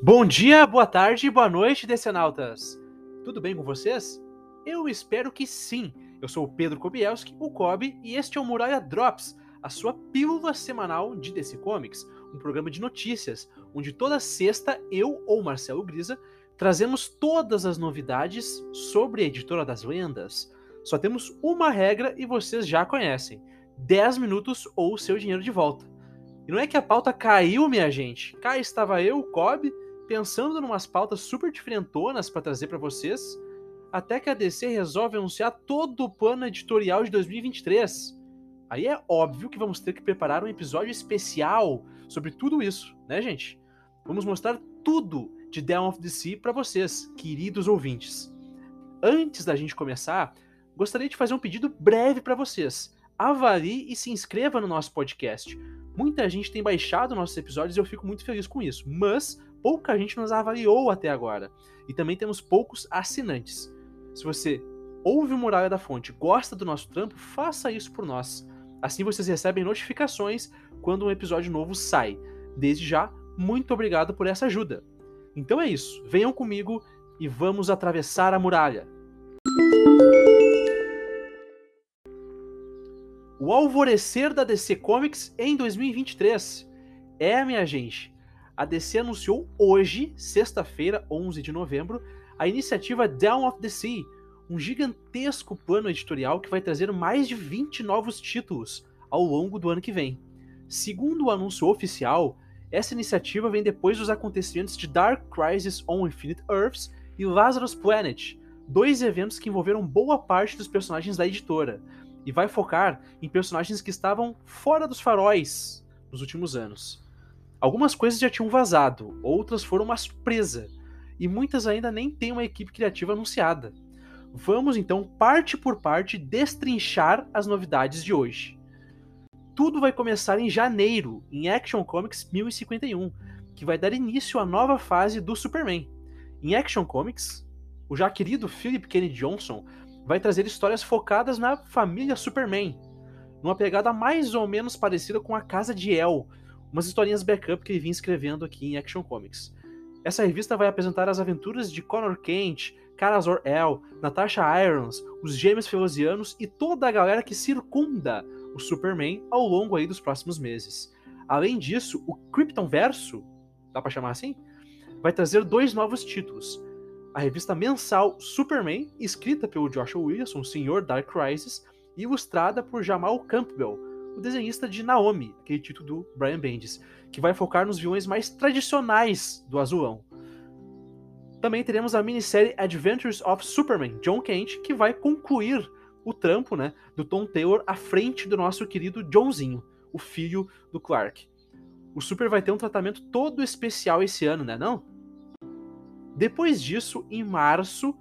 Bom dia, boa tarde, boa noite, decenautas! Tudo bem com vocês? Eu espero que sim. Eu sou o Pedro Kobielski, o Kobe, e este é o Muralha Drops, a sua pílula semanal de DC Comics, um programa de notícias, onde toda sexta eu ou Marcelo Grisa trazemos todas as novidades sobre a editora das lendas. Só temos uma regra e vocês já conhecem: 10 minutos ou seu dinheiro de volta. E não é que a pauta caiu, minha gente. Cá estava eu, Kobe, pensando em umas pautas super diferentonas para trazer para vocês, até que a DC resolve anunciar todo o plano editorial de 2023. Aí é óbvio que vamos ter que preparar um episódio especial sobre tudo isso, né, gente? Vamos mostrar tudo de Down of Sea para vocês, queridos ouvintes. Antes da gente começar, gostaria de fazer um pedido breve para vocês. Avalie e se inscreva no nosso podcast. Muita gente tem baixado nossos episódios e eu fico muito feliz com isso, mas pouca gente nos avaliou até agora. E também temos poucos assinantes. Se você ouve o Muralha da Fonte, gosta do nosso trampo, faça isso por nós. Assim vocês recebem notificações quando um episódio novo sai. Desde já, muito obrigado por essa ajuda. Então é isso, venham comigo e vamos atravessar a muralha. O alvorecer da DC Comics em 2023. É, minha gente, a DC anunciou hoje, sexta-feira, 11 de novembro, a iniciativa Down of the Sea, um gigantesco plano editorial que vai trazer mais de 20 novos títulos ao longo do ano que vem. Segundo o anúncio oficial, essa iniciativa vem depois dos acontecimentos de Dark Crisis on Infinite Earths e Lazarus Planet, dois eventos que envolveram boa parte dos personagens da editora, e vai focar em personagens que estavam fora dos faróis nos últimos anos. Algumas coisas já tinham vazado, outras foram uma surpresa, e muitas ainda nem têm uma equipe criativa anunciada. Vamos então, parte por parte, destrinchar as novidades de hoje. Tudo vai começar em janeiro, em Action Comics 1051, que vai dar início à nova fase do Superman. Em Action Comics, o já querido Philip Kennedy Johnson vai trazer histórias focadas na família Superman, numa pegada mais ou menos parecida com a Casa de El, umas historinhas backup que ele vinha escrevendo aqui em Action Comics. Essa revista vai apresentar as aventuras de Connor Kent, Kara Zor-El, Natasha Irons, os gêmeos Felosianos e toda a galera que circunda o Superman ao longo aí dos próximos meses. Além disso, o Krypton Verso, dá para chamar assim, vai trazer dois novos títulos. A revista mensal Superman, escrita pelo Joshua Williamson, senhor Dark Crisis, e ilustrada por Jamal Campbell, o desenhista de Naomi, aquele título do Brian Bendis, que vai focar nos vilões mais tradicionais do azulão. Também teremos a minissérie Adventures of Superman, John Kent, que vai concluir o trampo né, do Tom Taylor à frente do nosso querido Johnzinho, o filho do Clark. O Super vai ter um tratamento todo especial esse ano, né não? Depois disso, em março,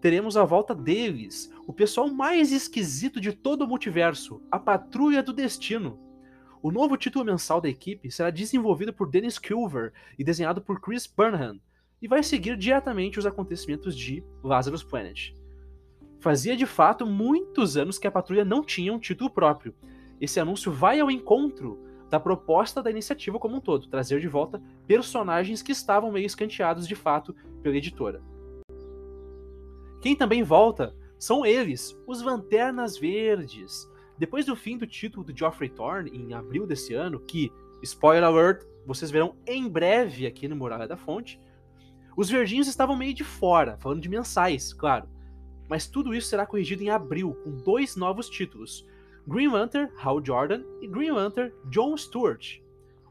teremos a volta deles, o pessoal mais esquisito de todo o multiverso, a Patrulha do Destino. O novo título mensal da equipe será desenvolvido por Dennis Culver e desenhado por Chris Burnham, e vai seguir diretamente os acontecimentos de Lazarus Planet. Fazia de fato muitos anos que a patrulha não tinha um título próprio. Esse anúncio vai ao encontro da proposta da iniciativa como um todo, trazer de volta personagens que estavam meio escanteados de fato pela editora. Quem também volta são eles, os Lanternas Verdes. Depois do fim do título do Geoffrey Thorne, em abril desse ano, que, spoiler alert, vocês verão em breve aqui no Muralha da Fonte, os verdinhos estavam meio de fora, falando de mensais, claro. Mas tudo isso será corrigido em abril, com dois novos títulos: Green Lantern Hal Jordan e Green Lantern John Stewart.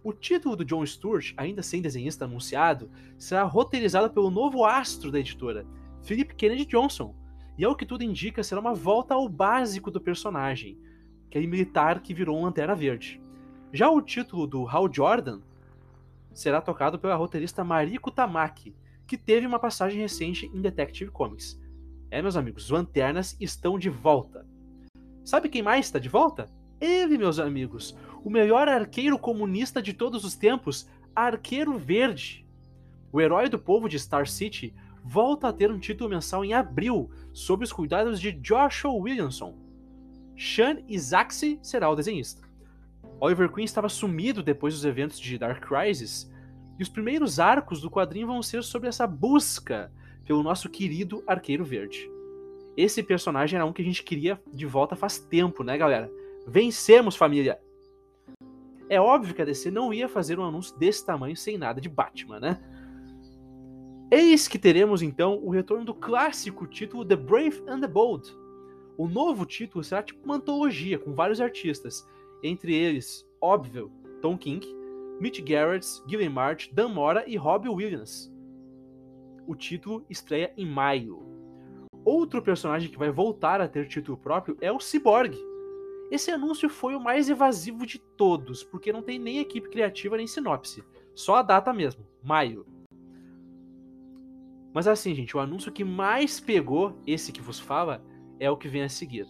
O título do John Stewart, ainda sem desenhista anunciado, será roteirizado pelo novo astro da editora, Philip Kennedy Johnson, e ao que tudo indica será uma volta ao básico do personagem, aquele militar que virou um Lanterna Verde. Já o título do Hal Jordan será tocado pela roteirista Mariko Tamaki, que teve uma passagem recente em Detective Comics. É, meus amigos, os Lanternas estão de volta. Sabe quem mais está de volta? Ele, meus amigos, o melhor arqueiro comunista de todos os tempos, Arqueiro Verde. O herói do povo de Star City volta a ter um título mensal em abril, sob os cuidados de Joshua Williamson. Sean Isaacse será o desenhista. Oliver Queen estava sumido depois dos eventos de Dark Crisis, E os primeiros arcos do quadrinho vão ser sobre essa busca pelo nosso querido Arqueiro Verde. Esse personagem era um que a gente queria de volta faz tempo, né, galera? Vencemos, família! É óbvio que a DC não ia fazer um anúncio desse tamanho sem nada de Batman, né? Eis que teremos então o retorno do clássico título The Brave and the Bold. O novo título será tipo uma antologia com vários artistas, entre eles, óbvio, Tom King, Mitch Gerrits, Gillian March, Dan Mora e Robbie Williams. O título estreia em maio. Outro personagem que vai voltar a ter título próprio é o Cyborg. Esse anúncio foi o mais evasivo de todos, porque não tem nem equipe criativa nem sinopse. Só a data mesmo, maio. Mas assim, gente, o anúncio que mais pegou, esse que vos fala, é o que vem a seguir.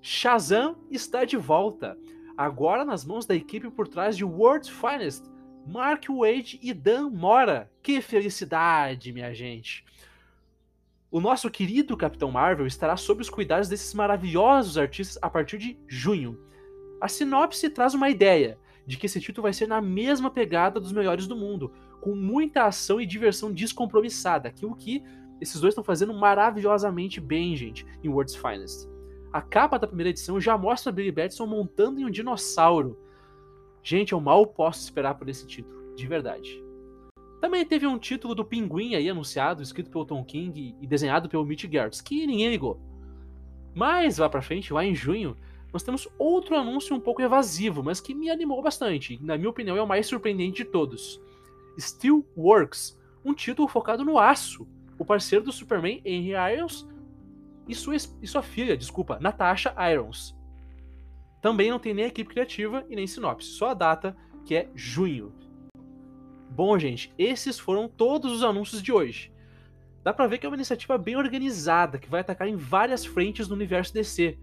Shazam está de volta, agora nas mãos da equipe por trás de World's Finest, Mark Wade e Dan Mora. Que felicidade, minha gente! O nosso querido Capitão Marvel estará sob os cuidados desses maravilhosos artistas a partir de junho. A sinopse traz uma ideia de que esse título vai ser na mesma pegada dos melhores do mundo, com muita ação e diversão descompromissada, aquilo que esses dois estão fazendo maravilhosamente bem, gente, em World's Finest. A capa da primeira edição já mostra Billy Batson montando em um dinossauro. Gente, eu mal posso esperar por esse título, de verdade. Também teve um título do Pinguim aí anunciado, escrito pelo Tom King e desenhado pelo Mitch Gertz, que ninguém ligou. Mas lá pra frente, lá em junho, nós temos outro anúncio um pouco evasivo, mas que me animou bastante. Na minha opinião, é o mais surpreendente de todos. Steel Works, um título focado no aço. O parceiro do Superman, Henry Irons, e sua, e sua filha, desculpa, Natasha Irons. Também não tem nem equipe criativa e nem sinopse, só a data, que é junho. Bom, gente, esses foram todos os anúncios de hoje. Dá pra ver que é uma iniciativa bem organizada, que vai atacar em várias frentes do universo DC,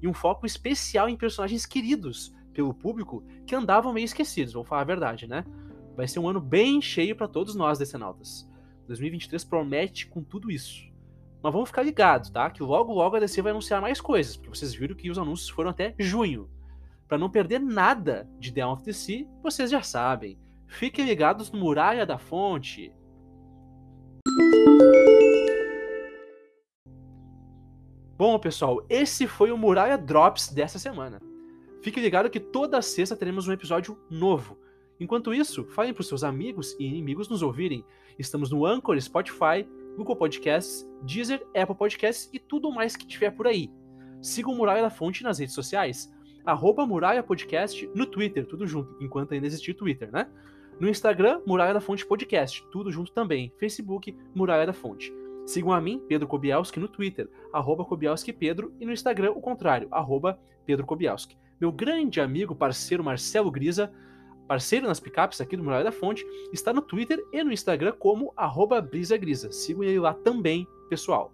e um foco especial em personagens queridos pelo público que andavam meio esquecidos, vou falar a verdade, né? Vai ser um ano bem cheio para todos nós, decenautas. 2023 promete com tudo isso. Mas vamos ficar ligados, tá? Que logo logo a DC vai anunciar mais coisas, porque vocês viram que os anúncios foram até junho. Para não perder nada de The of Sea, vocês já sabem. Fiquem ligados no Muralha da Fonte. Bom, pessoal, esse foi o Muralha Drops dessa semana. Fique ligado que toda sexta teremos um episódio novo. Enquanto isso, falem para os seus amigos e inimigos nos ouvirem. Estamos no Anchor, Spotify, Google Podcasts, Deezer, Apple Podcasts e tudo mais que tiver por aí. Siga o Muralha da Fonte nas redes sociais, arroba Muralha Podcast no Twitter, tudo junto, enquanto ainda existir Twitter, né? No Instagram, Muralha da Fonte Podcast, tudo junto também. Facebook, Muralha da Fonte. Sigam a mim, Pedro Kobielski, no Twitter, arroba Kobielski Pedro, e no Instagram o contrário, arroba Pedro Kobielski. Meu grande amigo, parceiro Marcelo Grisa, parceiro nas picapes aqui do Muralha da Fonte, está no Twitter e no Instagram como arroba brisagrisa. Sigam ele lá também, pessoal.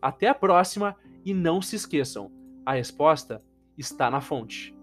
Até a próxima e não se esqueçam, a resposta está na fonte.